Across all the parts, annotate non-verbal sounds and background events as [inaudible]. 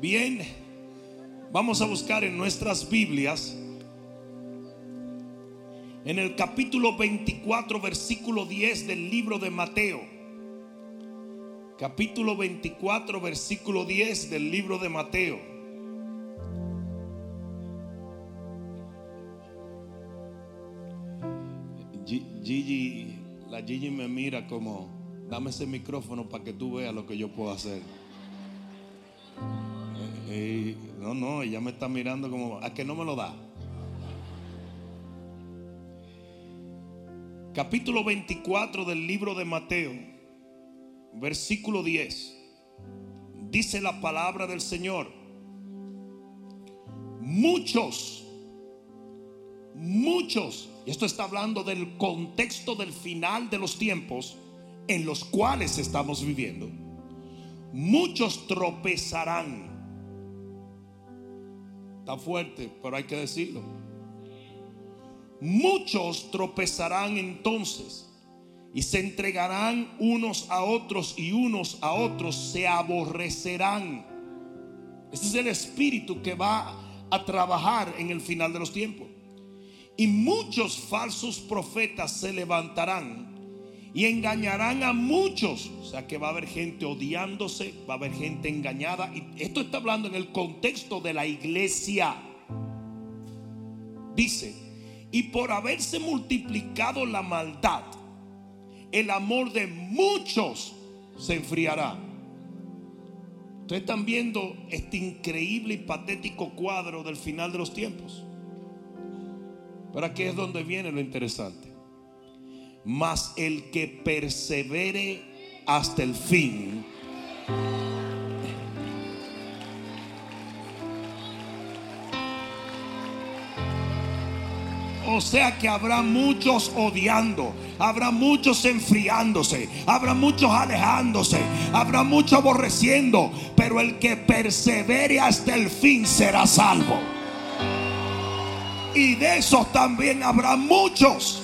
Bien, vamos a buscar en nuestras Biblias, en el capítulo 24, versículo 10 del libro de Mateo. Capítulo 24, versículo 10 del libro de Mateo. Gigi, la Gigi me mira como, dame ese micrófono para que tú veas lo que yo puedo hacer. Eh, no, no, ella me está mirando como, ¿a que no me lo da? Capítulo 24 del libro de Mateo, versículo 10. Dice la palabra del Señor. Muchos, muchos, y esto está hablando del contexto del final de los tiempos en los cuales estamos viviendo. Muchos tropezarán Fuerte, pero hay que decirlo. Muchos tropezarán entonces y se entregarán unos a otros y unos a otros se aborrecerán. Ese es el espíritu que va a trabajar en el final de los tiempos. Y muchos falsos profetas se levantarán y engañarán a muchos. O sea que va a haber gente odiándose, va a haber gente engañada. Y esto está hablando en el contexto de la iglesia. Dice, y por haberse multiplicado la maldad, el amor de muchos se enfriará. Ustedes están viendo este increíble y patético cuadro del final de los tiempos. Pero aquí es donde viene lo interesante mas el que persevere hasta el fin. O sea que habrá muchos odiando, habrá muchos enfriándose, habrá muchos alejándose, habrá muchos aborreciendo, pero el que persevere hasta el fin será salvo. Y de esos también habrá muchos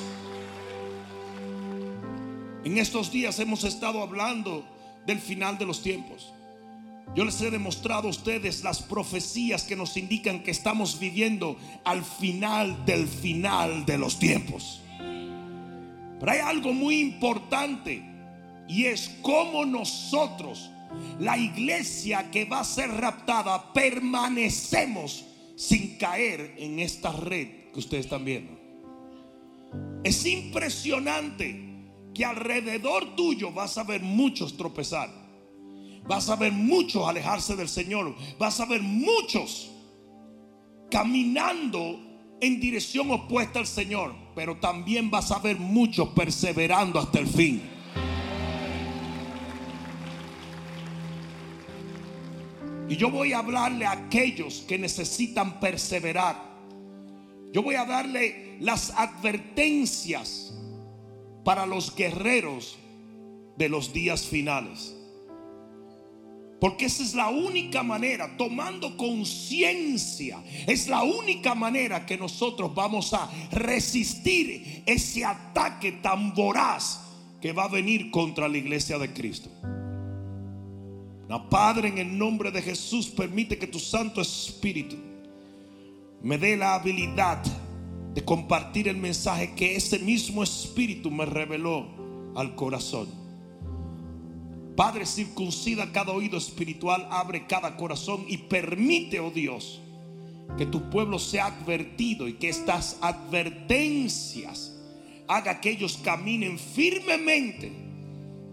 en estos días hemos estado hablando del final de los tiempos. Yo les he demostrado a ustedes las profecías que nos indican que estamos viviendo al final del final de los tiempos. Pero hay algo muy importante y es cómo nosotros, la iglesia que va a ser raptada, permanecemos sin caer en esta red que ustedes están viendo. Es impresionante que alrededor tuyo vas a ver muchos tropezar. Vas a ver muchos alejarse del Señor. Vas a ver muchos caminando en dirección opuesta al Señor. Pero también vas a ver muchos perseverando hasta el fin. Y yo voy a hablarle a aquellos que necesitan perseverar. Yo voy a darle las advertencias para los guerreros de los días finales. Porque esa es la única manera, tomando conciencia, es la única manera que nosotros vamos a resistir ese ataque tan voraz que va a venir contra la iglesia de Cristo. La Padre, en el nombre de Jesús, permite que tu Santo Espíritu me dé la habilidad de compartir el mensaje que ese mismo Espíritu me reveló al corazón. Padre, circuncida cada oído espiritual, abre cada corazón y permite, oh Dios, que tu pueblo sea advertido y que estas advertencias haga que ellos caminen firmemente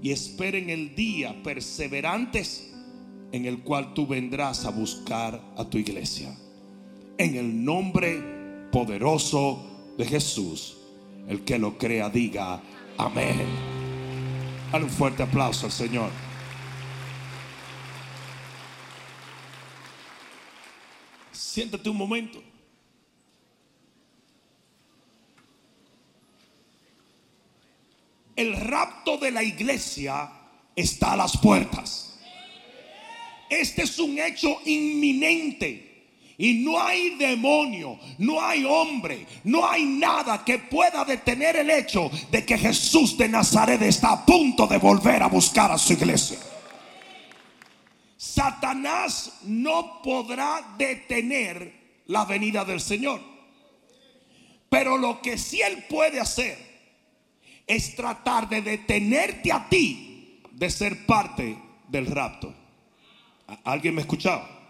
y esperen el día perseverantes en el cual tú vendrás a buscar a tu iglesia. En el nombre poderoso de Jesús. El que lo crea diga amén. Dale un fuerte aplauso al Señor. Siéntate un momento. El rapto de la iglesia está a las puertas. Este es un hecho inminente. Y no hay demonio, no hay hombre, no hay nada que pueda detener el hecho de que Jesús de Nazaret está a punto de volver a buscar a su iglesia. Satanás no podrá detener la venida del Señor. Pero lo que sí él puede hacer es tratar de detenerte a ti de ser parte del rapto. ¿Alguien me escuchaba?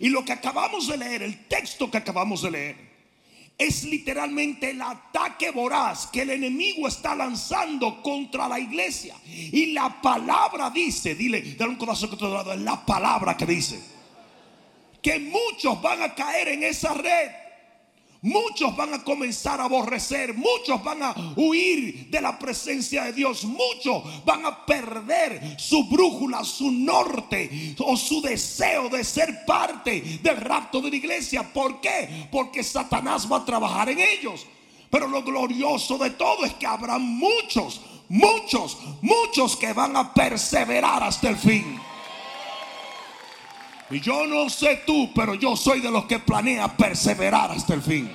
Y lo que acabamos de leer, el texto que acabamos de leer, es literalmente el ataque voraz que el enemigo está lanzando contra la iglesia. Y la palabra dice, dile, dale un corazón que te lado, es la palabra que dice, que muchos van a caer en esa red. Muchos van a comenzar a aborrecer, muchos van a huir de la presencia de Dios, muchos van a perder su brújula, su norte o su deseo de ser parte del rapto de la iglesia. ¿Por qué? Porque Satanás va a trabajar en ellos. Pero lo glorioso de todo es que habrá muchos, muchos, muchos que van a perseverar hasta el fin. Y yo no sé tú, pero yo soy de los que planea perseverar hasta el fin.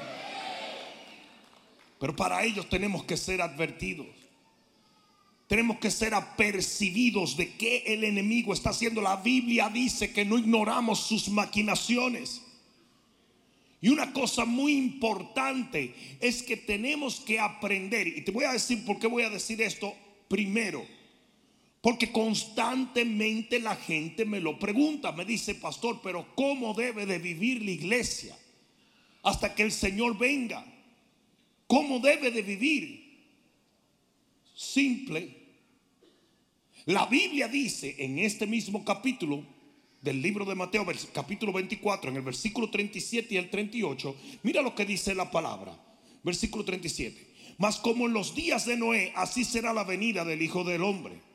Pero para ellos tenemos que ser advertidos. Tenemos que ser apercibidos de que el enemigo está haciendo. La Biblia dice que no ignoramos sus maquinaciones. Y una cosa muy importante es que tenemos que aprender. Y te voy a decir por qué voy a decir esto primero. Porque constantemente la gente me lo pregunta, me dice, pastor, pero ¿cómo debe de vivir la iglesia hasta que el Señor venga? ¿Cómo debe de vivir? Simple. La Biblia dice en este mismo capítulo del libro de Mateo, capítulo 24, en el versículo 37 y el 38, mira lo que dice la palabra. Versículo 37. Mas como en los días de Noé, así será la venida del Hijo del Hombre.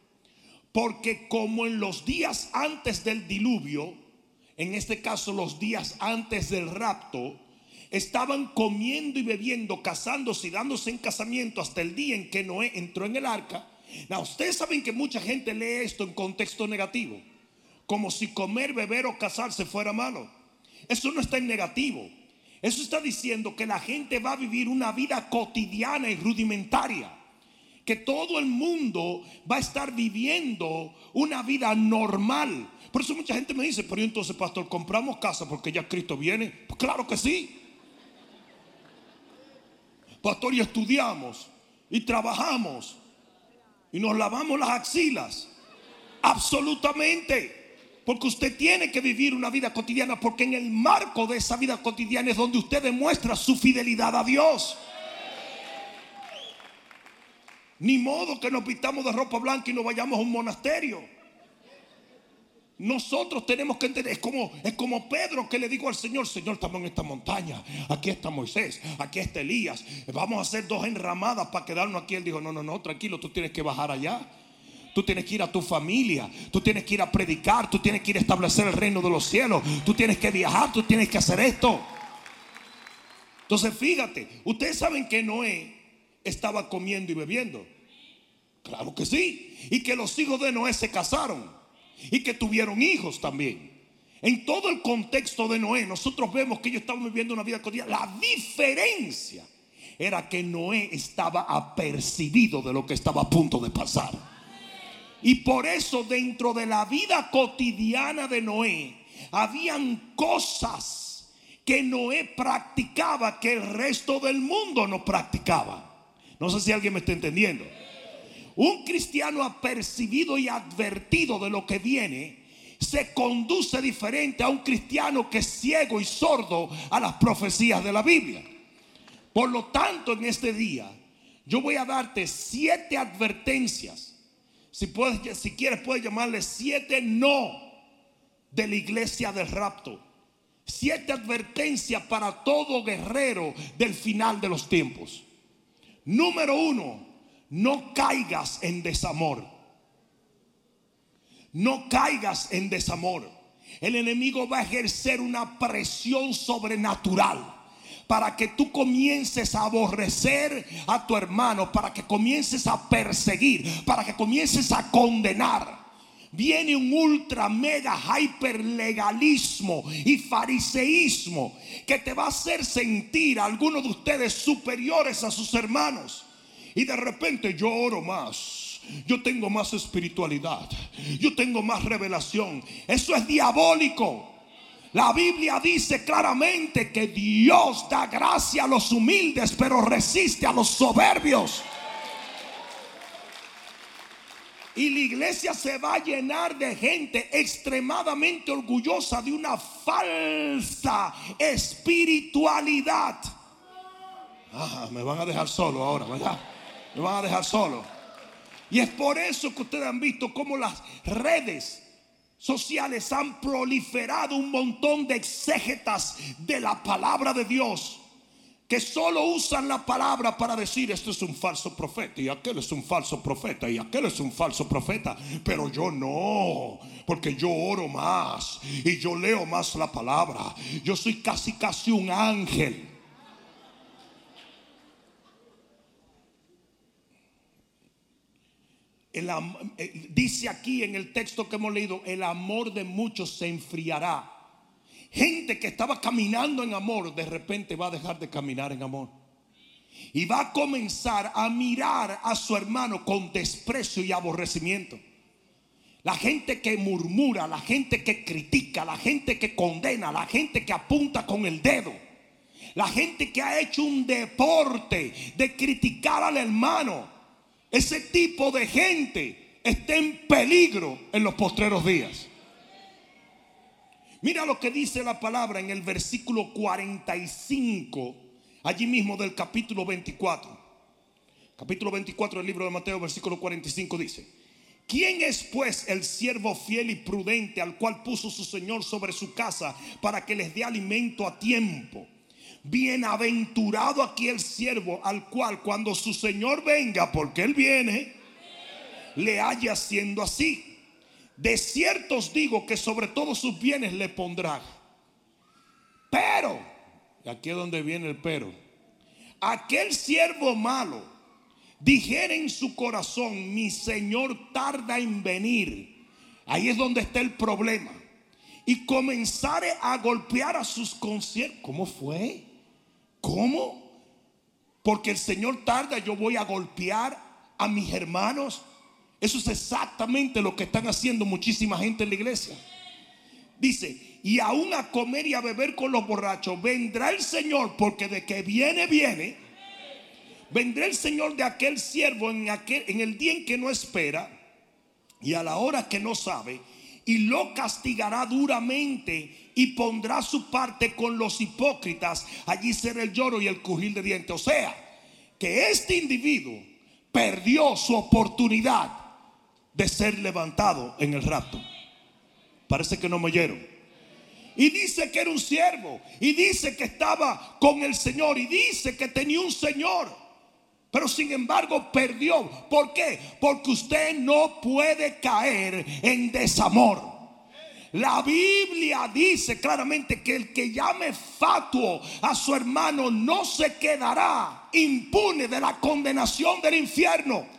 Porque como en los días antes del diluvio, en este caso los días antes del rapto, estaban comiendo y bebiendo, casándose y dándose en casamiento hasta el día en que Noé entró en el arca. Now, ustedes saben que mucha gente lee esto en contexto negativo, como si comer, beber o casarse fuera malo. Eso no está en negativo. Eso está diciendo que la gente va a vivir una vida cotidiana y rudimentaria que todo el mundo va a estar viviendo una vida normal. Por eso mucha gente me dice, pero entonces, pastor, compramos casa porque ya Cristo viene. Pues claro que sí. Pastor, y estudiamos y trabajamos y nos lavamos las axilas. Absolutamente. Porque usted tiene que vivir una vida cotidiana, porque en el marco de esa vida cotidiana es donde usted demuestra su fidelidad a Dios. Ni modo que nos pintamos de ropa blanca y nos vayamos a un monasterio. Nosotros tenemos que entender, es como, es como Pedro que le dijo al Señor, Señor, estamos en esta montaña, aquí está Moisés, aquí está Elías, vamos a hacer dos enramadas para quedarnos aquí. Él dijo, no, no, no, tranquilo, tú tienes que bajar allá. Tú tienes que ir a tu familia, tú tienes que ir a predicar, tú tienes que ir a establecer el reino de los cielos, tú tienes que viajar, tú tienes que hacer esto. Entonces fíjate, ustedes saben que Noé estaba comiendo y bebiendo. Claro que sí. Y que los hijos de Noé se casaron. Y que tuvieron hijos también. En todo el contexto de Noé, nosotros vemos que ellos estaban viviendo una vida cotidiana. La diferencia era que Noé estaba apercibido de lo que estaba a punto de pasar. Y por eso dentro de la vida cotidiana de Noé, habían cosas que Noé practicaba que el resto del mundo no practicaba. No sé si alguien me está entendiendo. Un cristiano apercibido y advertido de lo que viene se conduce diferente a un cristiano que es ciego y sordo a las profecías de la Biblia. Por lo tanto, en este día yo voy a darte siete advertencias. Si, puedes, si quieres, puedes llamarle siete no de la iglesia del rapto. Siete advertencias para todo guerrero del final de los tiempos. Número uno, no caigas en desamor. No caigas en desamor. El enemigo va a ejercer una presión sobrenatural para que tú comiences a aborrecer a tu hermano, para que comiences a perseguir, para que comiences a condenar. Viene un ultra mega hyper legalismo y fariseísmo que te va a hacer sentir a algunos de ustedes superiores a sus hermanos. Y de repente yo oro más. Yo tengo más espiritualidad. Yo tengo más revelación. Eso es diabólico. La Biblia dice claramente que Dios da gracia a los humildes, pero resiste a los soberbios. Y la iglesia se va a llenar de gente extremadamente orgullosa de una falsa espiritualidad. Ah, me van a dejar solo ahora, ¿verdad? Me van a dejar solo. Y es por eso que ustedes han visto cómo las redes sociales han proliferado un montón de exégetas de la palabra de Dios que solo usan la palabra para decir esto es un falso profeta y aquel es un falso profeta y aquel es un falso profeta, pero yo no, porque yo oro más y yo leo más la palabra. Yo soy casi casi un ángel. Eh, dice aquí en el texto que hemos leído, el amor de muchos se enfriará. Gente que estaba caminando en amor, de repente va a dejar de caminar en amor. Y va a comenzar a mirar a su hermano con desprecio y aborrecimiento. La gente que murmura, la gente que critica, la gente que condena, la gente que apunta con el dedo. La gente que ha hecho un deporte de criticar al hermano ese tipo de gente está en peligro en los postreros días. Mira lo que dice la palabra en el versículo 45, allí mismo del capítulo 24. Capítulo 24 del libro de Mateo, versículo 45 dice, ¿quién es pues el siervo fiel y prudente al cual puso su Señor sobre su casa para que les dé alimento a tiempo? Bienaventurado aquí el siervo al cual cuando su Señor venga, porque Él viene, le haya siendo así. De cierto os digo que sobre todos sus bienes le pondrá. Pero, aquí es donde viene el pero, aquel siervo malo dijera en su corazón, mi Señor tarda en venir. Ahí es donde está el problema. Y comenzare a golpear a sus conciertos. ¿Cómo fue? ¿Cómo? Porque el Señor tarda, yo voy a golpear a mis hermanos. Eso es exactamente lo que están haciendo muchísima gente en la iglesia. Dice, y aún a comer y a beber con los borrachos, vendrá el Señor, porque de que viene, viene. Vendrá el Señor de aquel siervo en, aquel, en el día en que no espera y a la hora que no sabe, y lo castigará duramente y pondrá su parte con los hipócritas. Allí será el lloro y el cujil de dientes. O sea, que este individuo perdió su oportunidad de ser levantado en el rapto. Parece que no me oyeron. Y dice que era un siervo. Y dice que estaba con el Señor. Y dice que tenía un Señor. Pero sin embargo perdió. ¿Por qué? Porque usted no puede caer en desamor. La Biblia dice claramente que el que llame fatuo a su hermano no se quedará impune de la condenación del infierno.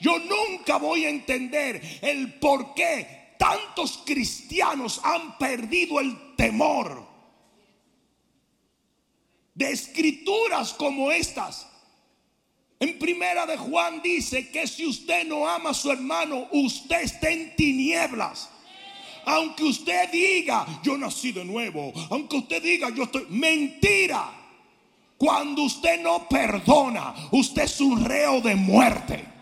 Yo nunca voy a entender el por qué tantos cristianos han perdido el temor de escrituras como estas. En primera de Juan dice que si usted no ama a su hermano, usted está en tinieblas. Aunque usted diga, yo nací de nuevo. Aunque usted diga, yo estoy... Mentira. Cuando usted no perdona, usted es un reo de muerte.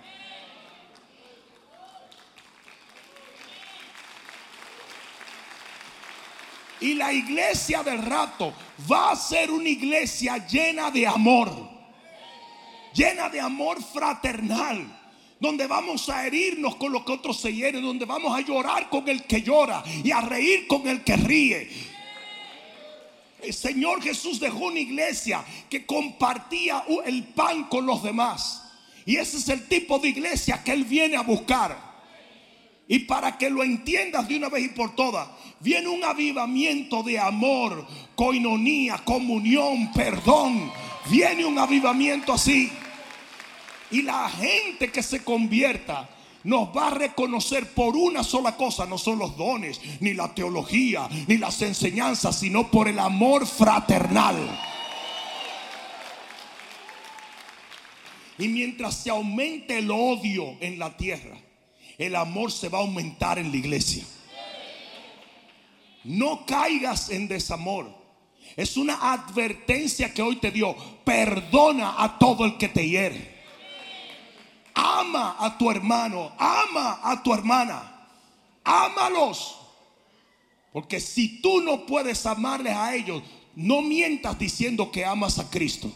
Y la iglesia del rato va a ser una iglesia llena de amor. Llena de amor fraternal donde vamos a herirnos con lo que otros se hieren, donde vamos a llorar con el que llora y a reír con el que ríe. El Señor Jesús dejó una iglesia que compartía el pan con los demás. Y ese es el tipo de iglesia que Él viene a buscar. Y para que lo entiendas de una vez y por todas, viene un avivamiento de amor, coinonía, comunión, perdón. Viene un avivamiento así. Y la gente que se convierta nos va a reconocer por una sola cosa, no son los dones, ni la teología, ni las enseñanzas, sino por el amor fraternal. Y mientras se aumente el odio en la tierra, el amor se va a aumentar en la iglesia. No caigas en desamor. Es una advertencia que hoy te dio. Perdona a todo el que te hiere. Ama a tu hermano, ama a tu hermana. Ámalos. Porque si tú no puedes amarles a ellos, no mientas diciendo que amas a Cristo.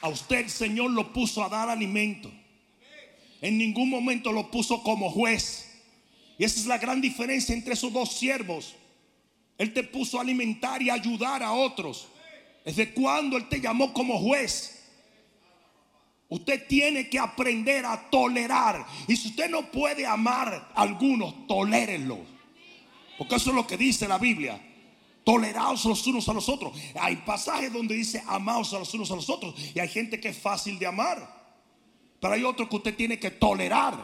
A usted el Señor lo puso a dar alimento. En ningún momento lo puso como juez. Y esa es la gran diferencia entre esos dos siervos. Él te puso a alimentar y ayudar a otros. ¿Desde cuando Él te llamó como juez? Usted tiene que aprender a tolerar. Y si usted no puede amar a algunos, tolérenlo. Porque eso es lo que dice la Biblia. Toleraos los unos a los otros. Hay pasajes donde dice amaos a los unos a los otros. Y hay gente que es fácil de amar. Pero hay otros que usted tiene que tolerar.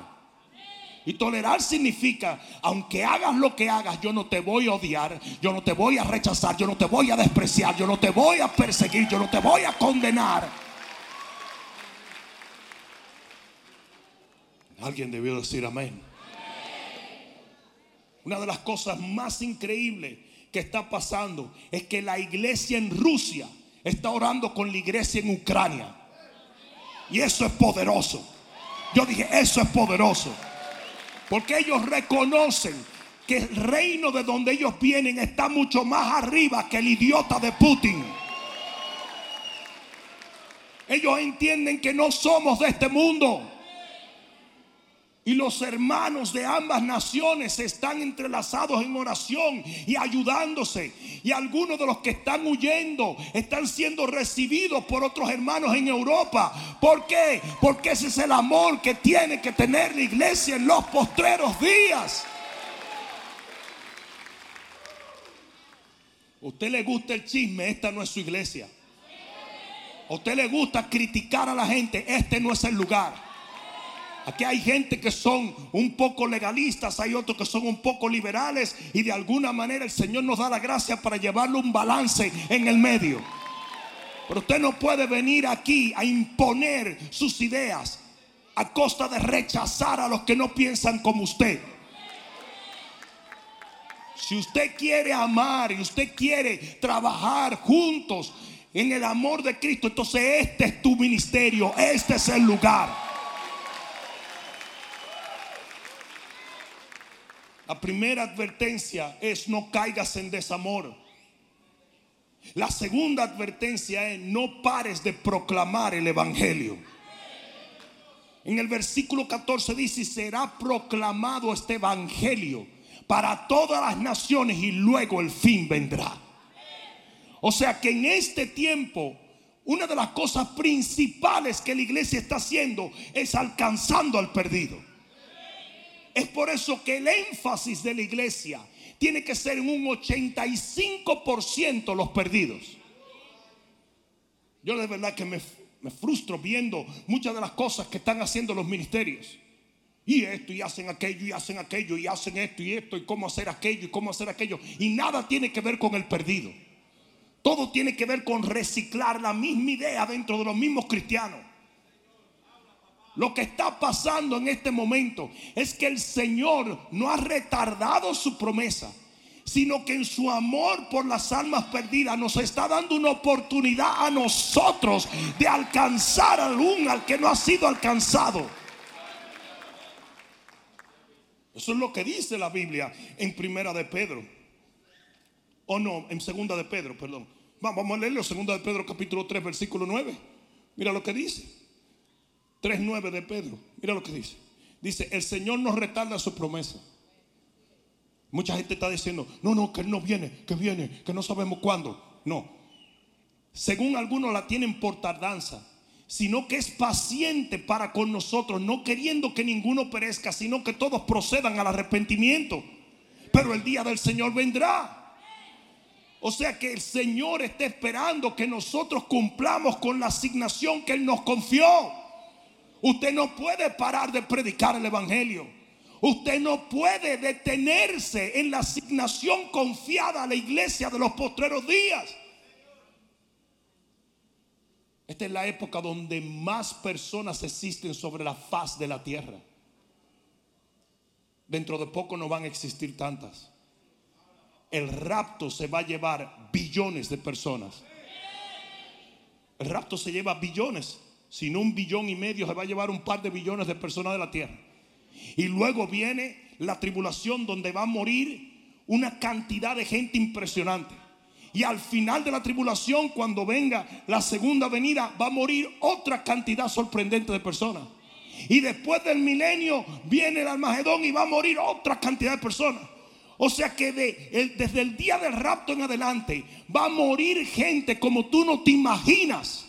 Y tolerar significa, aunque hagas lo que hagas, yo no te voy a odiar, yo no te voy a rechazar, yo no te voy a despreciar, yo no te voy a perseguir, yo no te voy a condenar. Alguien debió decir amén. Una de las cosas más increíbles que está pasando es que la iglesia en Rusia está orando con la iglesia en Ucrania. Y eso es poderoso. Yo dije, eso es poderoso. Porque ellos reconocen que el reino de donde ellos vienen está mucho más arriba que el idiota de Putin. Ellos entienden que no somos de este mundo. Y los hermanos de ambas naciones están entrelazados en oración y ayudándose. Y algunos de los que están huyendo están siendo recibidos por otros hermanos en Europa. ¿Por qué? Porque ese es el amor que tiene que tener la iglesia en los postreros días. usted le gusta el chisme, esta no es su iglesia. A usted le gusta criticar a la gente, este no es el lugar. Aquí hay gente que son un poco legalistas, hay otros que son un poco liberales y de alguna manera el Señor nos da la gracia para llevarle un balance en el medio. Pero usted no puede venir aquí a imponer sus ideas a costa de rechazar a los que no piensan como usted. Si usted quiere amar y usted quiere trabajar juntos en el amor de Cristo, entonces este es tu ministerio, este es el lugar. La primera advertencia es no caigas en desamor. La segunda advertencia es no pares de proclamar el Evangelio. En el versículo 14 dice, será proclamado este Evangelio para todas las naciones y luego el fin vendrá. O sea que en este tiempo, una de las cosas principales que la iglesia está haciendo es alcanzando al perdido. Es por eso que el énfasis de la iglesia tiene que ser en un 85% los perdidos. Yo de verdad que me, me, frustro viendo muchas de las cosas que están haciendo los ministerios. Y esto, y hacen aquello, y hacen aquello, y hacen esto, y esto, y cómo hacer aquello, y cómo hacer aquello. Y nada tiene que ver con el perdido. Todo tiene que ver con reciclar la misma idea dentro de los mismos cristianos. Lo que está pasando en este momento es que el Señor no ha retardado su promesa, sino que en su amor por las almas perdidas nos está dando una oportunidad a nosotros de alcanzar a algún al que no ha sido alcanzado. Eso es lo que dice la Biblia en Primera de Pedro. O no, en Segunda de Pedro, perdón. Vamos a leerlo, Segunda de Pedro capítulo 3, versículo 9. Mira lo que dice. 3.9 de Pedro. Mira lo que dice. Dice, el Señor no retarda su promesa. Mucha gente está diciendo, no, no, que Él no viene, que viene, que no sabemos cuándo. No. Según algunos la tienen por tardanza, sino que es paciente para con nosotros, no queriendo que ninguno perezca, sino que todos procedan al arrepentimiento. Pero el día del Señor vendrá. O sea que el Señor está esperando que nosotros cumplamos con la asignación que Él nos confió. Usted no puede parar de predicar el Evangelio. Usted no puede detenerse en la asignación confiada a la iglesia de los postreros días. Esta es la época donde más personas existen sobre la faz de la tierra. Dentro de poco no van a existir tantas. El rapto se va a llevar billones de personas. El rapto se lleva billones. Si no un billón y medio, se va a llevar un par de billones de personas de la tierra. Y luego viene la tribulación donde va a morir una cantidad de gente impresionante. Y al final de la tribulación, cuando venga la segunda venida, va a morir otra cantidad sorprendente de personas. Y después del milenio viene el Almagedón y va a morir otra cantidad de personas. O sea que desde el día del rapto en adelante va a morir gente como tú no te imaginas.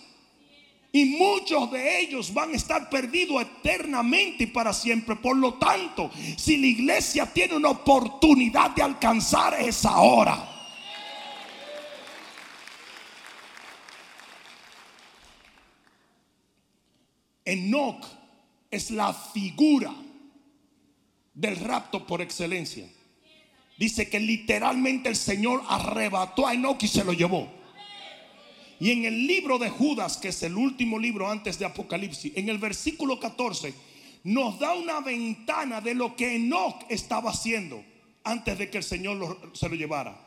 Y muchos de ellos van a estar perdidos eternamente y para siempre. Por lo tanto, si la iglesia tiene una oportunidad de alcanzar esa hora. Enoch es la figura del rapto por excelencia. Dice que literalmente el Señor arrebató a Enoch y se lo llevó. Y en el libro de Judas, que es el último libro antes de Apocalipsis, en el versículo 14, nos da una ventana de lo que Enoch estaba haciendo antes de que el Señor se lo llevara.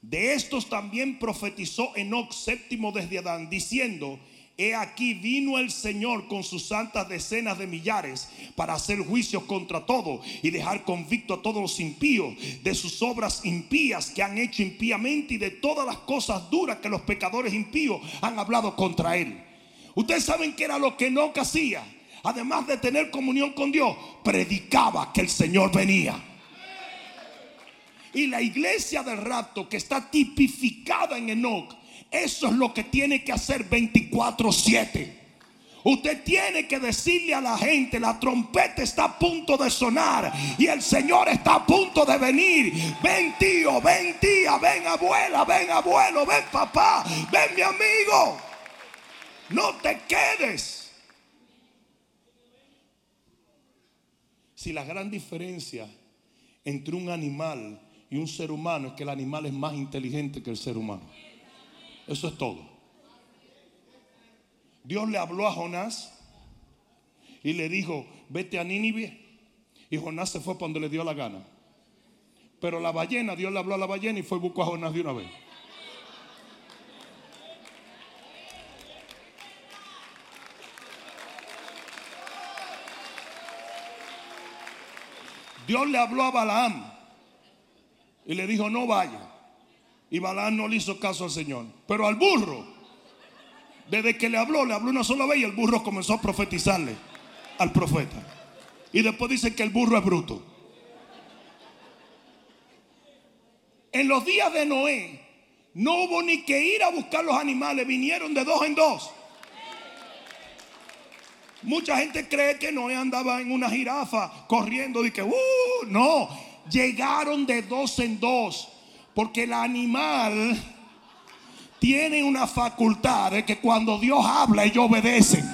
De estos también profetizó Enoch séptimo desde Adán, diciendo, He aquí vino el Señor con sus santas decenas de millares para hacer juicios contra todo y dejar convicto a todos los impíos de sus obras impías que han hecho impíamente y de todas las cosas duras que los pecadores impíos han hablado contra él. Ustedes saben que era lo que no hacía. Además de tener comunión con Dios, predicaba que el Señor venía. Y la iglesia del rapto que está tipificada en Enoch eso es lo que tiene que hacer 24/7. Usted tiene que decirle a la gente, la trompeta está a punto de sonar y el Señor está a punto de venir. Ven tío, ven tía, ven abuela, ven abuelo, ven papá, ven mi amigo. No te quedes. Si la gran diferencia entre un animal y un ser humano es que el animal es más inteligente que el ser humano. Eso es todo. Dios le habló a Jonás y le dijo, vete a Nínive. Y Jonás se fue cuando le dio la gana. Pero la ballena, Dios le habló a la ballena y fue y buscó a Jonás de una vez. Dios le habló a Balaam y le dijo, no vaya. Y Balaam no le hizo caso al Señor. Pero al burro, desde que le habló, le habló una sola vez y el burro comenzó a profetizarle al profeta. Y después dice que el burro es bruto. En los días de Noé no hubo ni que ir a buscar los animales, vinieron de dos en dos. Mucha gente cree que Noé andaba en una jirafa corriendo y que, uh, no, llegaron de dos en dos. Porque el animal tiene una facultad de que cuando Dios habla ellos obedecen.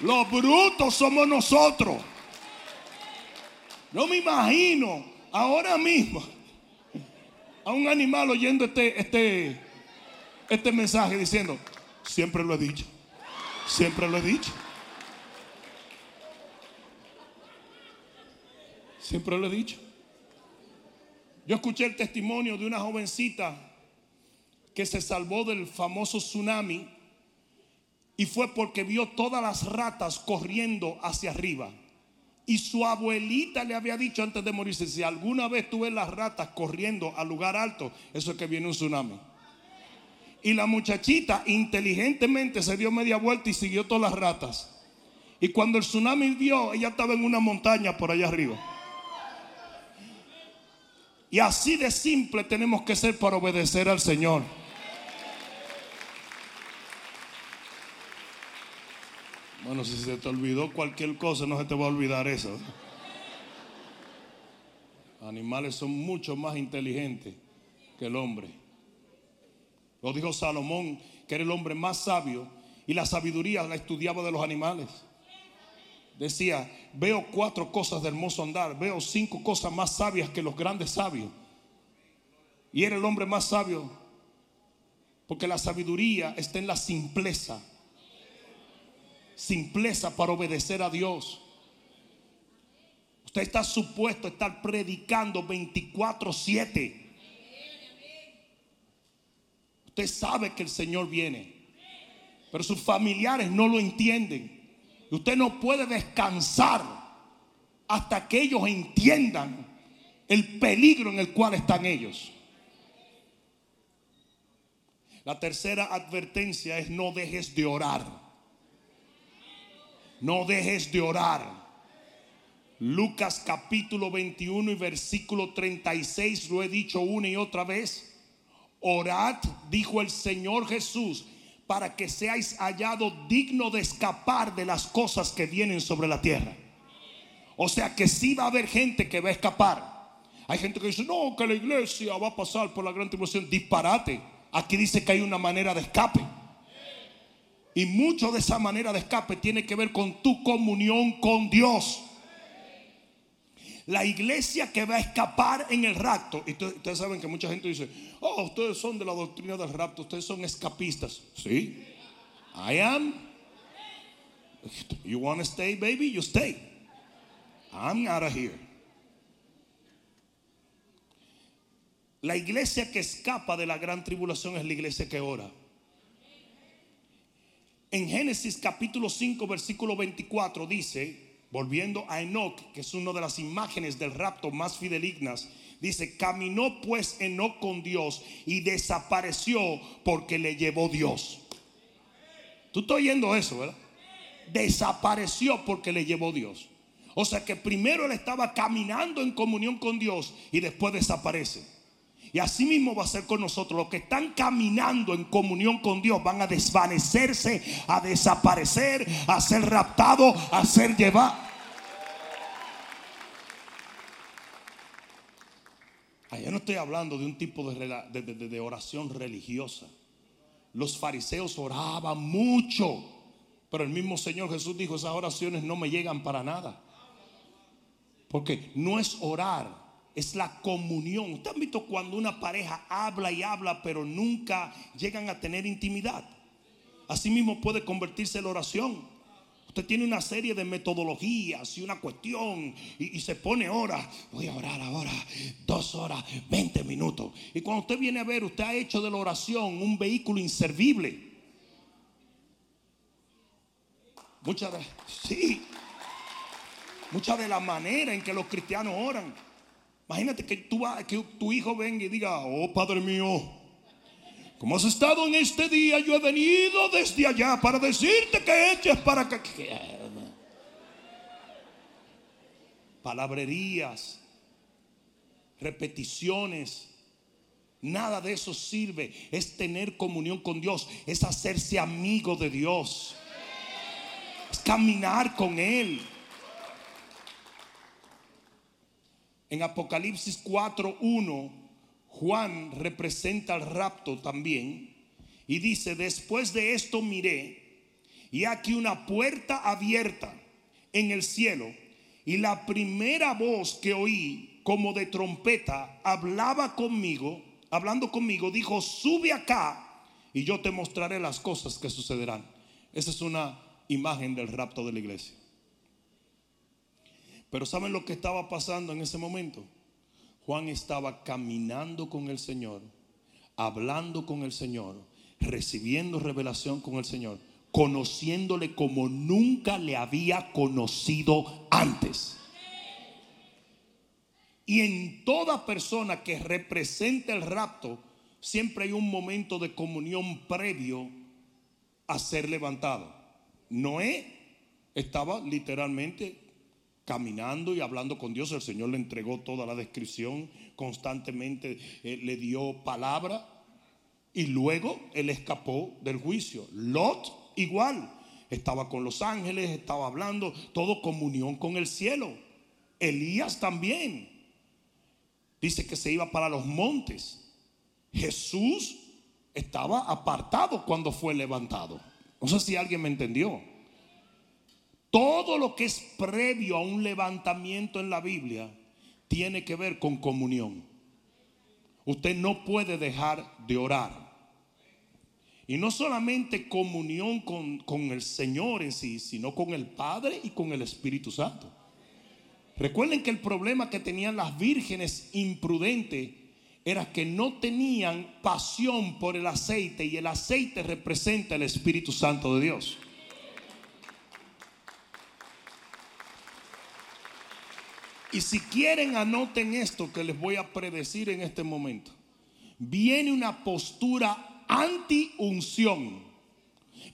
Los brutos somos nosotros. No me imagino ahora mismo a un animal oyendo este, este, este mensaje diciendo, siempre lo he dicho, siempre lo he dicho. Siempre lo he dicho. Yo escuché el testimonio de una jovencita que se salvó del famoso tsunami y fue porque vio todas las ratas corriendo hacia arriba. Y su abuelita le había dicho antes de morirse, si alguna vez tú ves las ratas corriendo al lugar alto, eso es que viene un tsunami. Y la muchachita inteligentemente se dio media vuelta y siguió todas las ratas. Y cuando el tsunami vio, ella estaba en una montaña por allá arriba. Y así de simple tenemos que ser para obedecer al Señor. Bueno, si se te olvidó cualquier cosa, no se te va a olvidar eso. Animales son mucho más inteligentes que el hombre. Lo dijo Salomón, que era el hombre más sabio, y la sabiduría la estudiaba de los animales. Decía, veo cuatro cosas de hermoso andar, veo cinco cosas más sabias que los grandes sabios. Y era el hombre más sabio, porque la sabiduría está en la simpleza. Simpleza para obedecer a Dios. Usted está supuesto a estar predicando 24/7. Usted sabe que el Señor viene, pero sus familiares no lo entienden. Usted no puede descansar hasta que ellos entiendan el peligro en el cual están ellos. La tercera advertencia es no dejes de orar. No dejes de orar. Lucas capítulo 21 y versículo 36, lo he dicho una y otra vez. Orad, dijo el Señor Jesús, para que seáis hallados digno de escapar de las cosas que vienen sobre la tierra. O sea que sí va a haber gente que va a escapar. Hay gente que dice, no, que la iglesia va a pasar por la gran tribulación. Disparate. Aquí dice que hay una manera de escape. Y mucho de esa manera de escape tiene que ver con tu comunión con Dios. La iglesia que va a escapar en el rapto. Y ustedes saben que mucha gente dice, oh, ustedes son de la doctrina del rapto, ustedes son escapistas. Sí, I am. You want to stay, baby? You stay. I'm out of here. La iglesia que escapa de la gran tribulación es la iglesia que ora. En Génesis capítulo 5, versículo 24 dice, volviendo a Enoch, que es una de las imágenes del rapto más fidelignas, dice, caminó pues Enoch con Dios y desapareció porque le llevó Dios. Tú estás oyendo eso, ¿verdad? Desapareció porque le llevó Dios. O sea que primero él estaba caminando en comunión con Dios y después desaparece. Y así mismo va a ser con nosotros. Los que están caminando en comunión con Dios van a desvanecerse, a desaparecer, a ser raptados, a ser llevados. Yo no estoy hablando de un tipo de, oración religiosa. Los fariseos oraban mucho, pero el mismo Señor Jesús dijo, esas oraciones no me llegan para nada. Porque no es orar, es la comunión. ¿Usted ha visto cuando una pareja habla y habla, pero nunca llegan a tener intimidad? Así mismo puede convertirse la oración. Usted tiene una serie de metodologías y una cuestión y, se pone horas. Voy a orar ahora dos horas, 20 minutos. Y cuando usted viene a ver, usted ha hecho de la oración un vehículo inservible. Muchas de, sí, muchas de la manera en que los cristianos oran. Imagínate que, tú, que tu hijo venga y diga, oh Padre mío, como has estado en este día, yo he venido desde allá para decirte que eches para que... Palabrerías, repeticiones, nada de eso sirve. Es tener comunión con Dios, es hacerse amigo de Dios, es caminar con Él. En Apocalipsis 4.1 Juan representa el rapto también y dice, después de esto miré y aquí una puerta abierta en el cielo y la primera voz que oí como de trompeta hablaba conmigo, hablando conmigo, dijo, sube acá y yo te mostraré las cosas que sucederán. Esa es una imagen del rapto de la iglesia. Pero ¿saben lo que estaba pasando en ese momento? Juan estaba caminando con el Señor, hablando con el Señor, recibiendo revelación con el Señor, conociéndole como nunca le había conocido antes. Y en toda persona que representa el rapto, siempre hay un momento de comunión previo a ser levantado. Noé estaba literalmente caminando y hablando con Dios. El Señor le entregó toda la descripción, constantemente eh, le dio palabra y luego él escapó del juicio. Lot igual, estaba con los ángeles, estaba hablando, todo comunión con el cielo. Elías también. Dice que se iba para los montes. Jesús estaba apartado cuando fue levantado. No sé si alguien me entendió. Todo lo que es previo a un levantamiento en la Biblia tiene que ver con comunión. Usted no puede dejar de orar. Y no solamente comunión con, con, el Señor en sí, sino con el Padre y con el Espíritu Santo. Recuerden que el problema que tenían las vírgenes imprudentes era que no tenían pasión por el aceite y el aceite representa el Espíritu Santo de Dios. Y si quieren, anoten esto que les voy a predecir en este momento. Viene una postura anti-unción.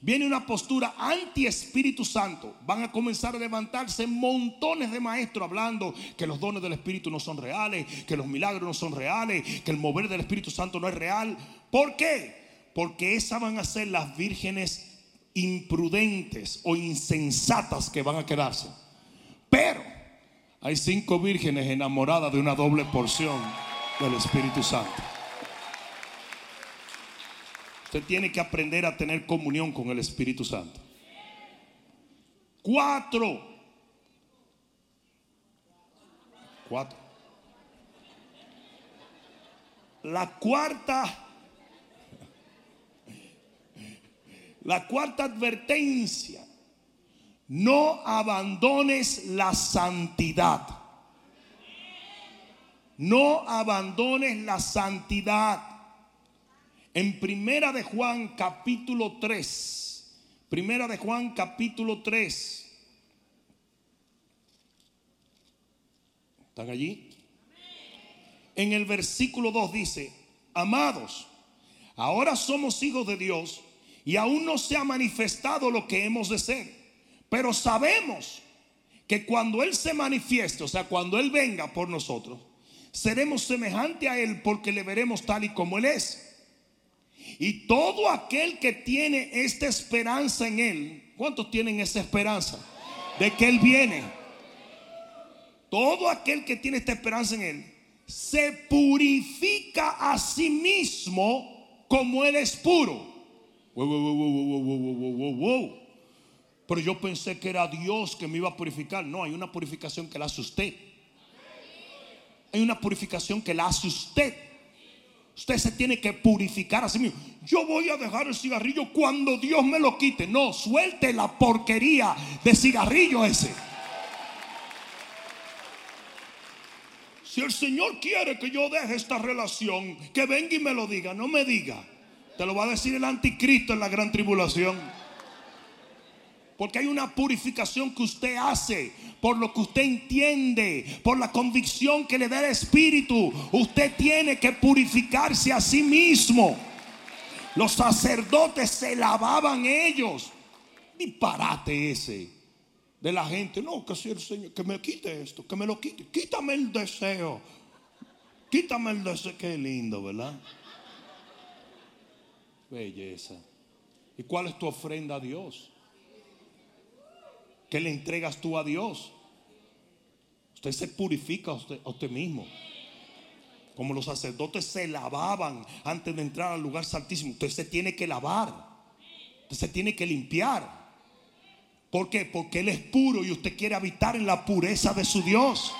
Viene una postura anti-Espíritu Santo. Van a comenzar a levantarse montones de maestros hablando que los dones del Espíritu no son reales, que los milagros no son reales, que el mover del Espíritu Santo no es real. ¿Por qué? Porque esas van a ser las vírgenes imprudentes o insensatas que van a quedarse. Pero hay cinco vírgenes enamoradas de una doble porción del Espíritu Santo. Usted tiene que aprender a tener comunión con el Espíritu Santo. Cuatro. Cuatro. La cuarta. La cuarta advertencia no abandones la santidad. No abandones la santidad. En Primera de Juan capítulo 3. Primera de Juan capítulo 3. ¿Están allí? En el versículo 2 dice, amados, ahora somos hijos de Dios y aún no se ha manifestado lo que hemos de ser pero sabemos que cuando Él se manifieste, o sea, cuando Él venga por nosotros, seremos semejante a Él porque le veremos tal y como Él es. Y todo aquel que tiene esta esperanza en Él, ¿cuántos tienen esa esperanza? De que Él viene. Todo aquel que tiene esta esperanza en Él, se purifica a sí mismo como Él es puro. Wow, wow, wow, pero yo pensé que era Dios que me iba a purificar. No, hay una purificación que la hace usted. Hay una purificación que la hace usted. Usted se tiene que purificar a sí mismo. Yo voy a dejar el cigarrillo cuando Dios me lo quite. No, suelte la porquería de cigarrillo ese. Si el Señor quiere que yo deje esta relación, que venga y me lo diga, no me diga. Te lo va a decir el anticristo en la gran tribulación. Porque hay una purificación que usted hace por lo que usted entiende, por la convicción que le da el Espíritu. Usted tiene que purificarse a sí mismo. Los sacerdotes se lavaban ellos. Disparate ese de la gente. No, que si el Señor, que me quite esto, que me lo quite. Quítame el deseo. Quítame el deseo. Qué lindo, ¿verdad? Belleza. ¿Y cuál es tu ofrenda a Dios? ¿Qué le entregas tú a Dios? Usted se purifica a usted, mismo. Como los sacerdotes se lavaban antes de entrar al lugar santísimo. Usted se tiene que lavar. Usted se tiene que limpiar. ¿Por qué? Porque Él es puro y usted quiere habitar en la pureza de su Dios.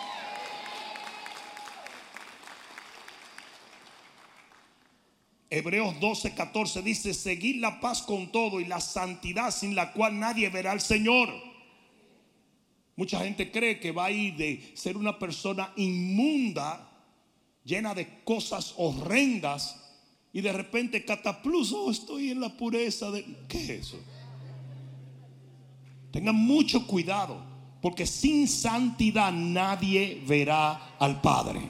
Hebreos 12, 14 dice, seguir la paz con todo y la santidad sin la cual nadie verá al Señor. Mucha gente cree que va a ir de ser una persona inmunda, llena de cosas horrendas, y de repente catapluso, oh, estoy en la pureza de... ¿Qué es eso? Tengan mucho cuidado, porque sin santidad nadie verá al Padre.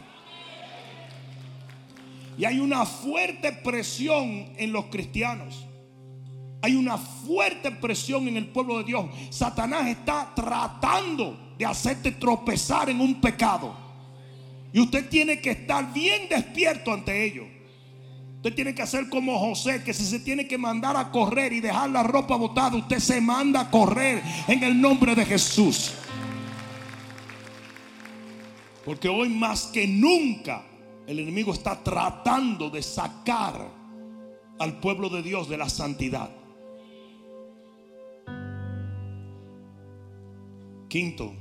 Y hay una fuerte presión en los cristianos hay una fuerte presión en el pueblo de Dios. Satanás está tratando de hacerte tropezar en un pecado. Y usted tiene que estar bien despierto ante ello. Usted tiene que hacer como José, que si se tiene que mandar a correr y dejar la ropa botada, usted se manda a correr en el nombre de Jesús. Porque hoy más que nunca el enemigo está tratando de sacar al pueblo de Dios de la santidad. Quinto,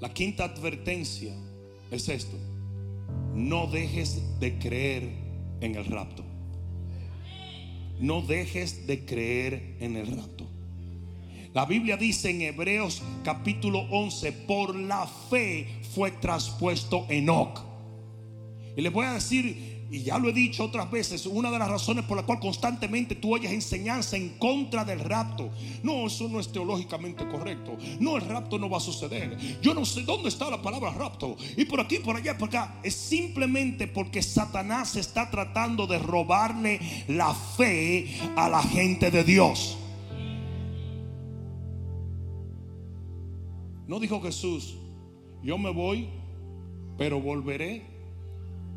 la quinta advertencia es esto. No dejes de creer en el rapto. No dejes de creer en el rapto. La Biblia dice en Hebreos capítulo 11, por la fe fue traspuesto Enoch. Y les voy a decir, y ya lo he dicho otras veces, una de las razones por la cual constantemente tú oyes enseñanza en contra del rapto. No, eso no es teológicamente correcto. No, el rapto no va a suceder. Yo no sé dónde está la palabra rapto. Y por aquí, por allá, por acá. Es simplemente porque Satanás está tratando de robarle la fe a la gente de Dios. No dijo Jesús, yo me voy, pero volveré.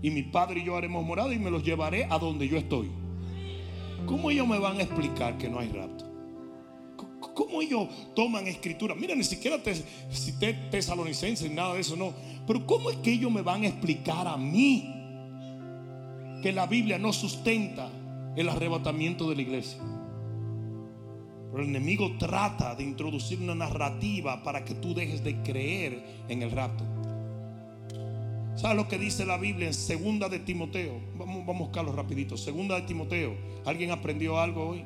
Y mi padre y yo haremos morada y me los llevaré a donde yo estoy. ¿Cómo ellos me van a explicar que no hay rapto? ¿Cómo ellos toman escritura? Mira, ni siquiera te, cité tesalonicenses, nada de eso, no. Pero ¿cómo es que ellos me van a explicar a mí que la Biblia no sustenta el arrebatamiento de la iglesia? el enemigo trata de introducir una narrativa para que tú dejes de creer en el rapto. ¿Sabes lo que dice la Biblia en segunda de Timoteo? Vamos, vamos a buscarlo rapidito. Segunda de Timoteo. ¿Alguien aprendió algo hoy?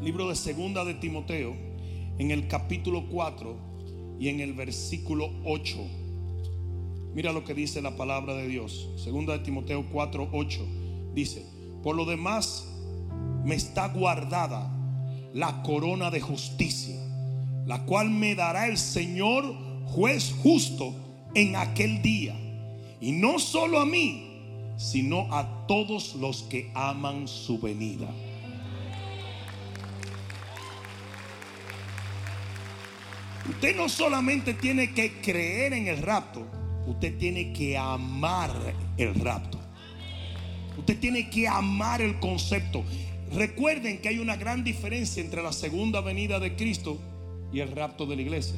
Libro de segunda de Timoteo, en el capítulo 4 y en el versículo 8. Mira lo que dice la palabra de Dios. Segunda de Timoteo 4, 8. Dice, por lo demás, me está guardada la corona de justicia, la cual me dará el Señor juez justo en aquel día. Y no solo a mí, sino a todos los que aman su venida. Usted no solamente tiene que creer en el rapto, usted tiene que amar el rapto. Usted tiene que amar el concepto. Recuerden que hay una gran diferencia entre la segunda venida de Cristo y el rapto de la iglesia.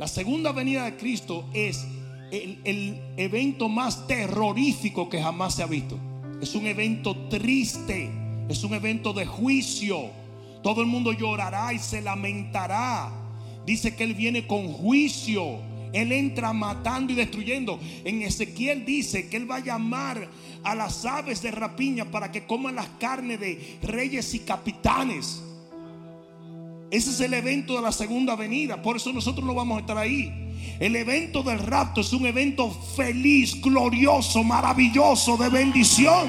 La segunda venida de Cristo es el, evento más terrorífico que jamás se ha visto. Es un evento triste, es un evento de juicio. Todo el mundo llorará y se lamentará. Dice que Él viene con juicio. Él entra matando y destruyendo. En Ezequiel dice que Él va a llamar a las aves de rapiña para que coman las carnes de reyes y capitanes. Ese es el evento de la segunda venida. Por eso nosotros no vamos a estar ahí. El evento del rapto es un evento feliz, glorioso, maravilloso, de bendición.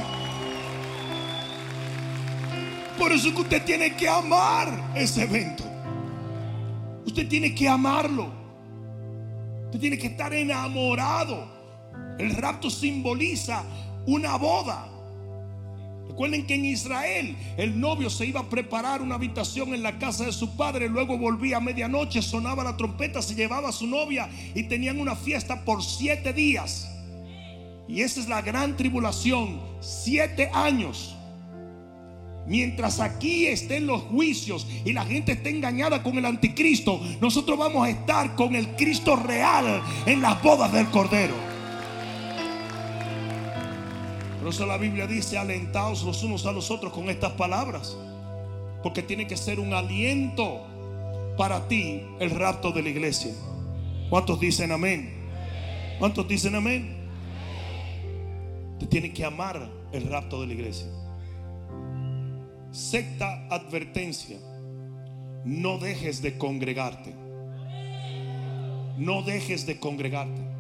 Por eso que usted tiene que amar ese evento. Usted tiene que amarlo. Usted tiene que estar enamorado. El rapto simboliza una boda. Recuerden que en Israel el novio se iba a preparar una habitación en la casa de su padre, luego volvía a medianoche, sonaba la trompeta, se llevaba a su novia y tenían una fiesta por siete días. Y esa es la gran tribulación, siete años. Mientras aquí estén los juicios y la gente esté engañada con el anticristo, nosotros vamos a estar con el Cristo real en las bodas del Cordero. Por eso la Biblia dice, alentaos los unos a los otros con estas palabras. Porque tiene que ser un aliento para ti el rapto de la iglesia. ¿Cuántos dicen amén? ¿Cuántos dicen amén? Te tiene que amar el rapto de la iglesia. Secta advertencia. No dejes de congregarte. No dejes de congregarte.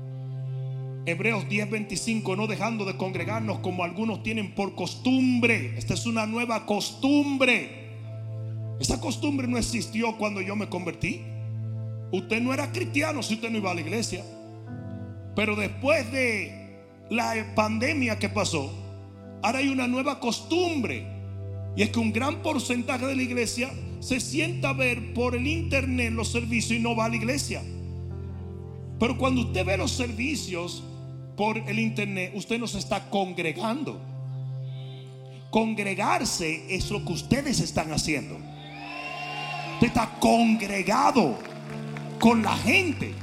Hebreos 10:25, no dejando de congregarnos como algunos tienen por costumbre. Esta es una nueva costumbre. Esa costumbre no existió cuando yo me convertí. Usted no era cristiano si usted no iba a la iglesia. Pero después de la pandemia que pasó, ahora hay una nueva costumbre. Y es que un gran porcentaje de la iglesia se sienta a ver por el internet los servicios y no va a la iglesia. Pero cuando usted ve los servicios, por el internet, usted no se está congregando. Congregarse es lo que ustedes están haciendo. Usted está congregado con la gente.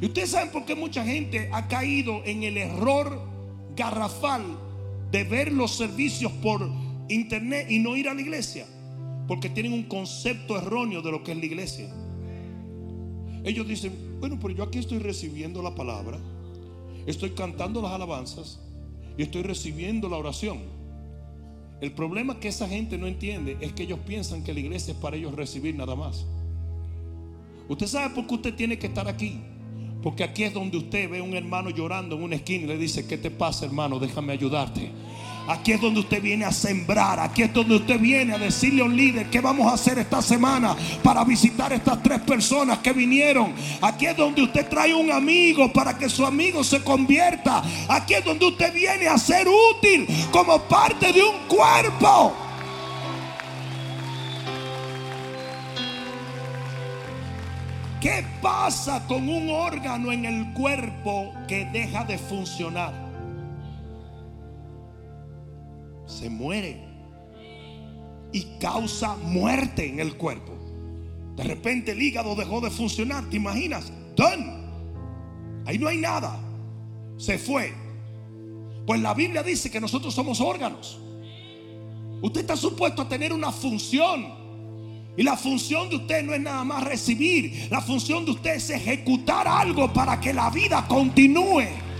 Y ustedes saben por qué mucha gente ha caído en el error garrafal de ver los servicios por internet y no ir a la iglesia. Porque tienen un concepto erróneo de lo que es la iglesia. Ellos dicen, bueno, pero yo aquí estoy recibiendo la palabra, estoy cantando las alabanzas y estoy recibiendo la oración. El problema que esa gente no entiende es que ellos piensan que la iglesia es para ellos recibir nada más. Usted sabe por qué usted tiene que estar aquí. Porque aquí es donde usted ve a un hermano llorando en una esquina y le dice, ¿qué te pasa hermano? Déjame ayudarte. Aquí es donde usted viene a sembrar. Aquí es donde usted viene a decirle a un líder qué vamos a hacer esta semana para visitar estas tres personas que vinieron. Aquí es donde usted trae un amigo para que su amigo se convierta. Aquí es donde usted viene a ser útil como parte de un cuerpo. ¿Qué pasa con un órgano en el cuerpo que deja de funcionar? Se muere y causa muerte en el cuerpo. De repente el hígado dejó de funcionar, ¿te imaginas? Done. Ahí no hay nada. Se fue. Pues la Biblia dice que nosotros somos órganos. Usted está supuesto a tener una función. Y la función de usted no es nada más recibir. La función de usted es ejecutar algo para que la vida continúe.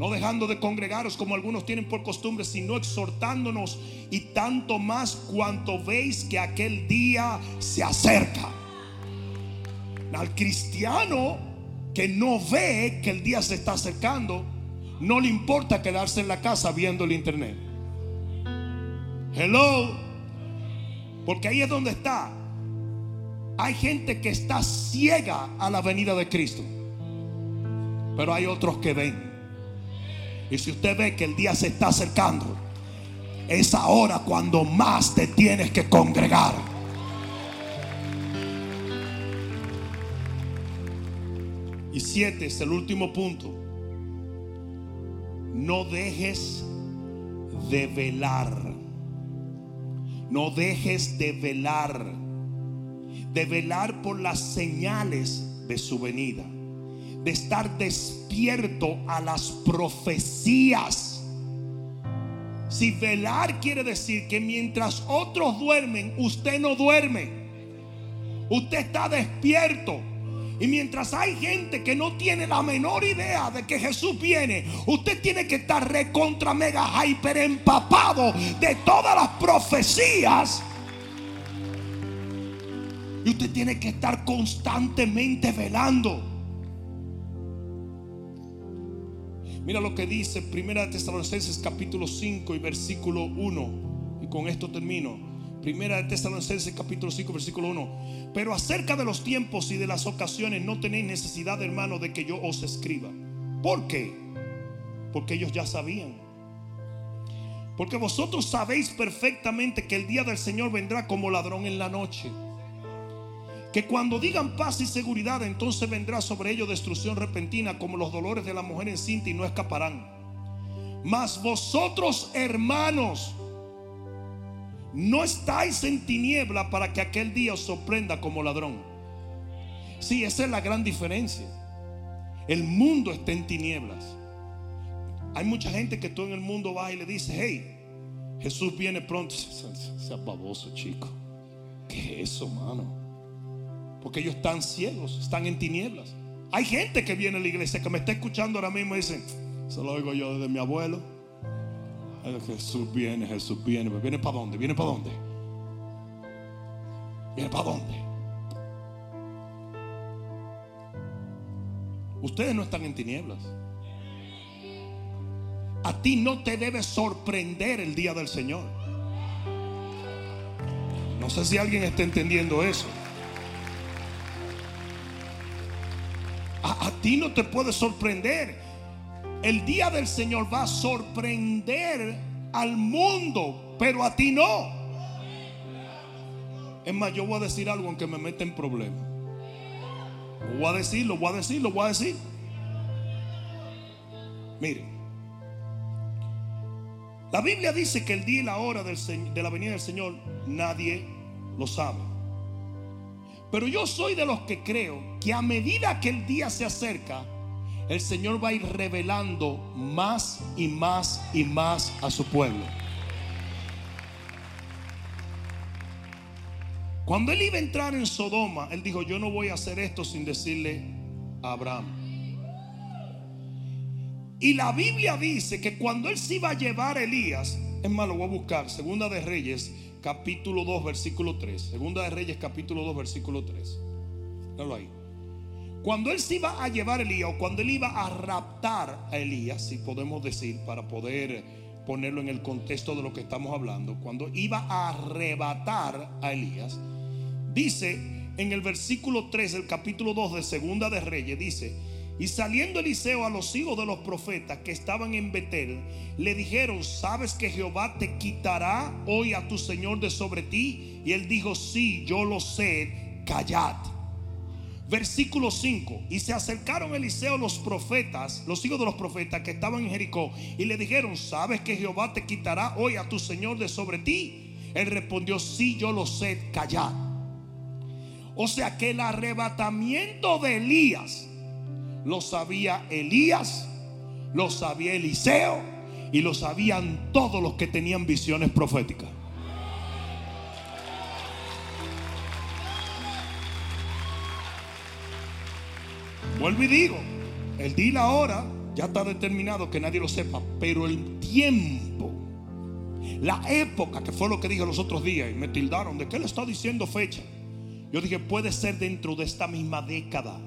No dejando de congregaros como algunos tienen por costumbre, sino exhortándonos y tanto más cuanto veis que aquel día se acerca. Al cristiano que no ve que el día se está acercando, no le importa quedarse en la casa viendo el internet. Hello. Porque ahí es donde está. Hay gente que está ciega a la venida de Cristo. Pero hay otros que ven. Y si usted ve que el día se está acercando, es ahora cuando más te tienes que congregar. Y siete es el último punto. No dejes de velar. No dejes de velar. De velar por las señales de su venida. De estar despierto a las profecías. Si velar quiere decir que mientras otros duermen, usted no duerme. Usted está despierto. Y mientras hay gente que no tiene la menor idea de que Jesús viene, usted tiene que estar recontra mega hyper empapado de todas las profecías. Y usted tiene que estar constantemente velando. Mira lo que dice Primera de Tesalonicenses capítulo 5 y versículo 1. Y con esto termino. Primera de Tesalonicenses capítulo 5 versículo 1. Pero acerca de los tiempos y de las ocasiones no tenéis necesidad, hermano, de que yo os escriba. ¿Por qué? Porque ellos ya sabían. Porque vosotros sabéis perfectamente que el día del Señor vendrá como ladrón en la noche. Que cuando digan paz y seguridad, entonces vendrá sobre ellos destrucción repentina como los dolores de la mujer encinta y no escaparán. Mas vosotros, hermanos, no estáis en tiniebla para que aquel día os sorprenda como ladrón. Sí, esa es la gran diferencia. El mundo está en tinieblas. Hay mucha gente que todo en el mundo va y le dice, hey, Jesús viene pronto. [laughs] Sea baboso, chico. ¿Qué es eso, mano? Porque ellos están ciegos, están en tinieblas. Hay gente que viene a la iglesia que me está escuchando ahora mismo y dicen, eso lo oigo yo desde mi abuelo. Jesús viene, Jesús viene. ¿Viene para dónde? ¿Viene para dónde? ¿Viene para dónde? Ustedes no están en tinieblas. A ti no te debe sorprender el día del Señor. No sé si alguien está entendiendo eso. A, ti no te puede sorprender. El día del Señor va a sorprender al mundo, pero a ti no. Es más, yo voy a decir algo aunque me meta en problemas. Voy a decir, lo voy a decir, lo voy a decir. Miren, la Biblia dice que el día y la hora de la venida del Señor nadie lo sabe. Pero yo soy de los que creo que a medida que el día se acerca, el Señor va a ir revelando más y más y más a su pueblo. Cuando él iba a entrar en Sodoma, él dijo, yo no voy a hacer esto sin decirle a Abraham. Y la Biblia dice que cuando él se iba a llevar a Elías, es más, lo voy a buscar, Segunda de Reyes, capítulo 2, versículo 3. Segunda de Reyes, capítulo 2, versículo 3. Dalo ahí. Cuando él se iba a llevar a Elías, o cuando él iba a raptar a Elías, si podemos decir, para poder ponerlo en el contexto de lo que estamos hablando, cuando iba a arrebatar a Elías, Dice en el versículo 3 del capítulo 2 de Segunda de Reyes, dice, y saliendo Eliseo a los hijos de los profetas que estaban en Betel, le dijeron, ¿sabes que Jehová te quitará hoy a tu Señor de sobre ti? Y él dijo, sí, yo lo sé, callad. Versículo 5, y se acercaron Eliseo los profetas, los hijos de los profetas que estaban en Jericó, y le dijeron, ¿sabes que Jehová te quitará hoy a tu Señor de sobre ti? Él respondió, sí, yo lo sé, callad. O sea que el arrebatamiento de Elías lo sabía Elías, lo sabía Eliseo y lo sabían todos los que tenían visiones proféticas. Vuelvo y digo, el día y la hora ya está determinado que nadie lo sepa, pero el tiempo, la época, que fue lo que dije los otros días y me tildaron, ¿de qué le está diciendo fecha? Yo dije, puede ser dentro de esta misma década.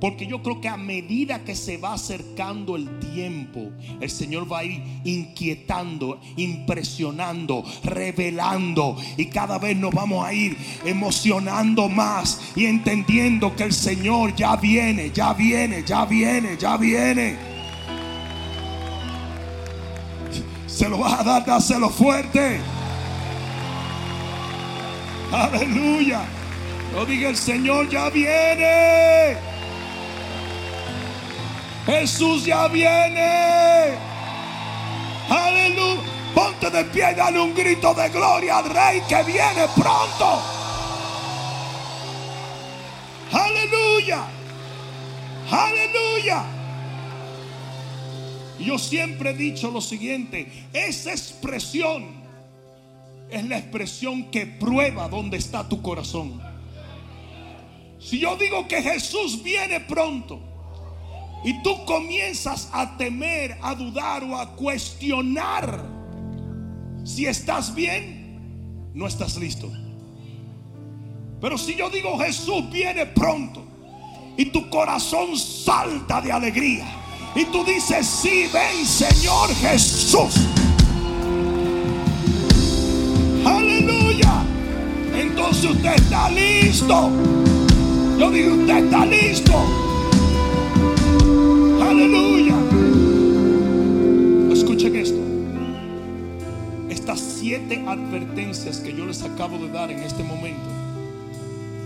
Porque yo creo que a medida que se va acercando el tiempo, el Señor va a ir inquietando, impresionando, revelando. Y cada vez nos vamos a ir emocionando más y entendiendo que el Señor ya viene, ya viene, ya viene, ya viene. Se lo vas a dar, dáselo fuerte. Aleluya. Yo diga, el Señor ya viene. Jesús ya viene. Aleluya. Ponte de pie y dale un grito de gloria al Rey que viene pronto. Aleluya. Aleluya. Yo siempre he dicho lo siguiente, esa expresión es la expresión que prueba dónde está tu corazón. Si yo digo que Jesús viene pronto y tú comienzas a temer, a dudar o a cuestionar si estás bien, no estás listo. Pero si yo digo Jesús viene pronto y tu corazón salta de alegría y tú dices, sí, ven Señor Jesús. Aleluya. Entonces usted está listo. Yo digo, usted está listo. Aleluya. Escuchen esto. Estas siete advertencias que yo les acabo de dar en este momento,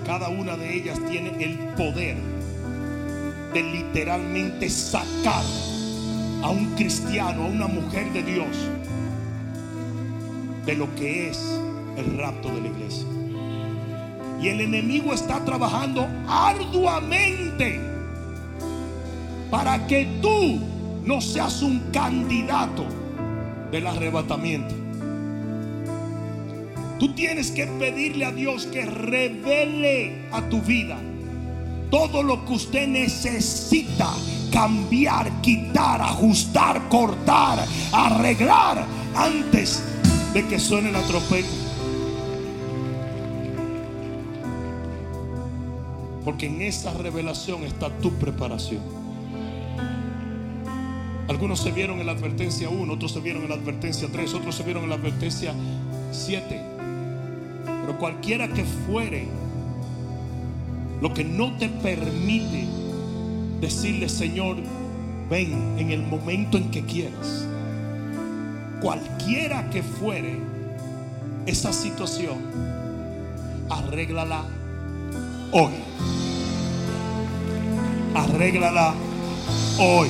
cada una de ellas tiene el poder de literalmente sacar a un cristiano, a una mujer de Dios, de lo que es el rapto de la iglesia. Y el enemigo está trabajando arduamente para que tú no seas un candidato del arrebatamiento. Tú tienes que pedirle a Dios que revele a tu vida todo lo que usted necesita cambiar, quitar, ajustar, cortar, arreglar antes de que suene la trompeta. Porque en esa revelación está tu preparación. Algunos se vieron en la advertencia 1, otros se vieron en la advertencia 3, otros se vieron en la advertencia 7. Pero cualquiera que fuere, lo que no te permite decirle, Señor, ven en el momento en que quieras. Cualquiera que fuere esa situación, arréglala hoy. Arréglala hoy.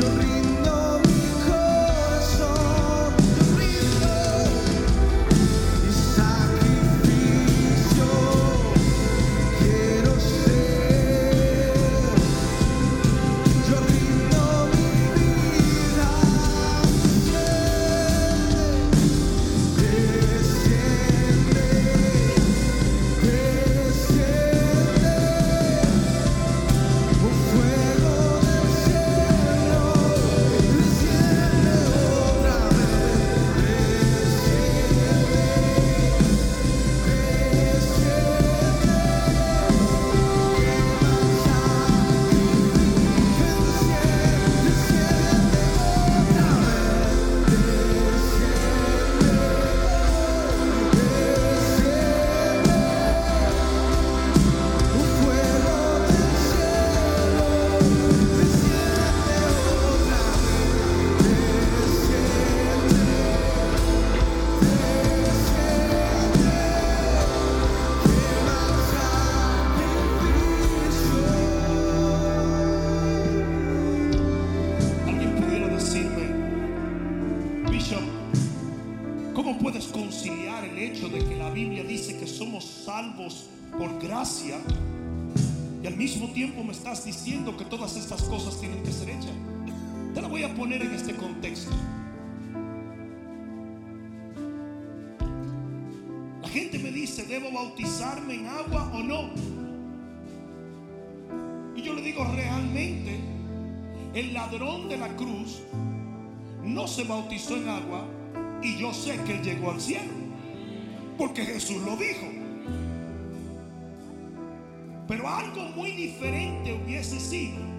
Yo rindo. El ladrón de la cruz no se bautizó en agua y yo sé que llegó al cielo. Porque Jesús lo dijo. Pero algo muy diferente hubiese sido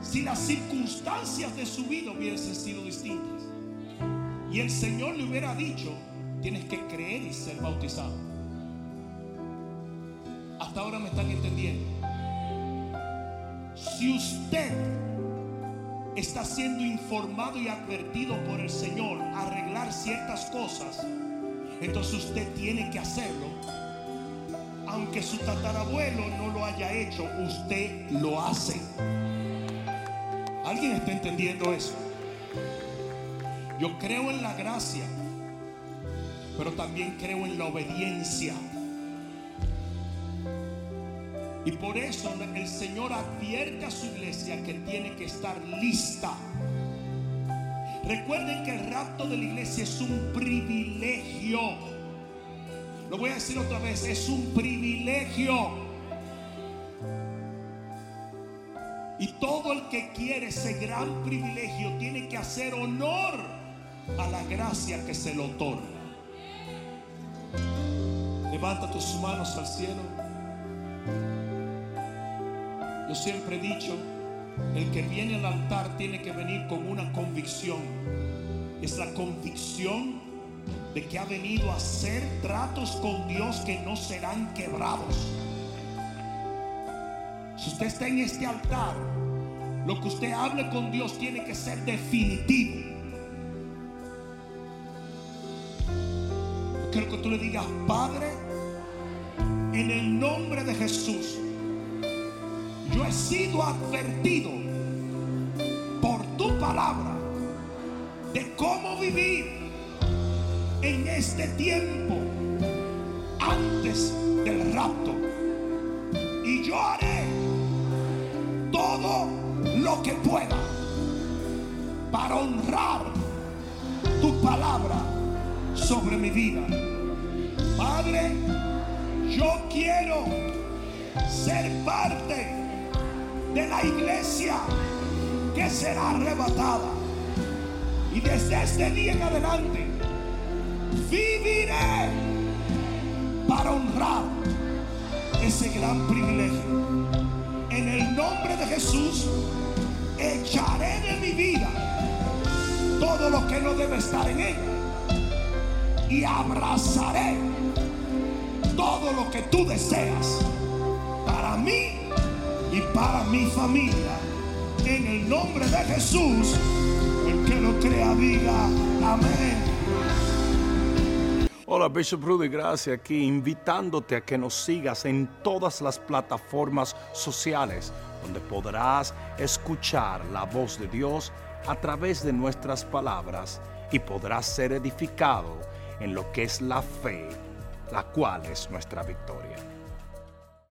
si las circunstancias de su vida hubiesen sido distintas. Y el Señor le hubiera dicho, tienes que creer y ser bautizado. Hasta ahora me están entendiendo. Si usted está siendo informado y advertido por el Señor a arreglar ciertas cosas, entonces usted tiene que hacerlo. Aunque su tatarabuelo no lo haya hecho, usted lo hace. ¿Alguien está entendiendo eso? Yo creo en la gracia, pero también creo en la obediencia. Y por eso el Señor advierte a su iglesia que tiene que estar lista. Recuerden que el rapto de la iglesia es un privilegio. Lo voy a decir otra vez, es un privilegio. Y todo el que quiere ese gran privilegio tiene que hacer honor a la gracia que se le otorga. Levanta tus manos al cielo. Yo siempre he dicho, el que viene al altar tiene que venir con una convicción. Es la convicción de que ha venido a hacer tratos con Dios que no serán quebrados. Si usted está en este altar, lo que usted hable con Dios tiene que ser definitivo. Quiero que tú le digas, Padre, en el nombre de Jesús, yo he sido advertido por tu palabra de cómo vivir en este tiempo antes del rapto. Y yo haré todo lo que pueda para honrar tu palabra sobre mi vida. Padre, yo quiero ser parte de la iglesia que será arrebatada. Y desde este día en adelante viviré para honrar ese gran privilegio. En el nombre de Jesús echaré de mi vida todo lo que no debe estar en ella. Y abrazaré todo lo que tú deseas para mí y para mi familia. En el nombre de Jesús, el que lo crea diga amén. Hola, Bishop Rudy, gracias aquí, invitándote a que nos sigas en todas las plataformas sociales, donde podrás escuchar la voz de Dios a través de nuestras palabras y podrás ser edificado en lo que es la fe, la cual es nuestra victoria.